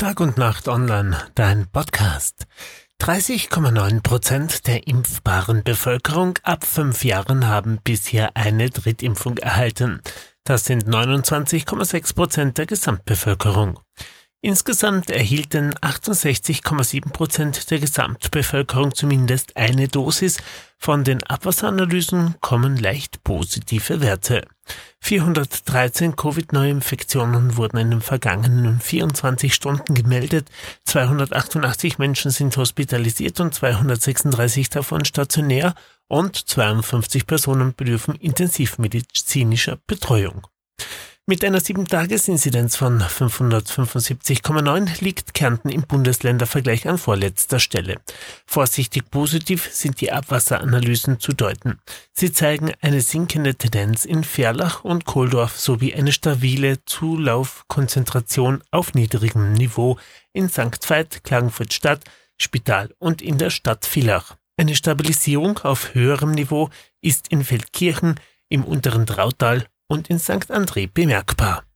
Tag und Nacht Online, dein Podcast. 30,9 Prozent der impfbaren Bevölkerung ab fünf Jahren haben bisher eine Drittimpfung erhalten. Das sind 29,6 Prozent der Gesamtbevölkerung. Insgesamt erhielten 68,7 Prozent der Gesamtbevölkerung zumindest eine Dosis. Von den Abwasseranalysen kommen leicht positive Werte. 413 Covid-Neuinfektionen wurden in den vergangenen 24 Stunden gemeldet. 288 Menschen sind hospitalisiert und 236 davon stationär und 52 Personen bedürfen intensivmedizinischer Betreuung. Mit einer 7-Tages-Inzidenz von 575,9 liegt Kärnten im Bundesländervergleich an vorletzter Stelle. Vorsichtig positiv sind die Abwasseranalysen zu deuten. Sie zeigen eine sinkende Tendenz in Ferlach und Kohldorf sowie eine stabile Zulaufkonzentration auf niedrigem Niveau in St. Veit, Klagenfurt-Stadt, Spital und in der Stadt Villach. Eine Stabilisierung auf höherem Niveau ist in Feldkirchen, im unteren Drautal und in St. André bemerkbar.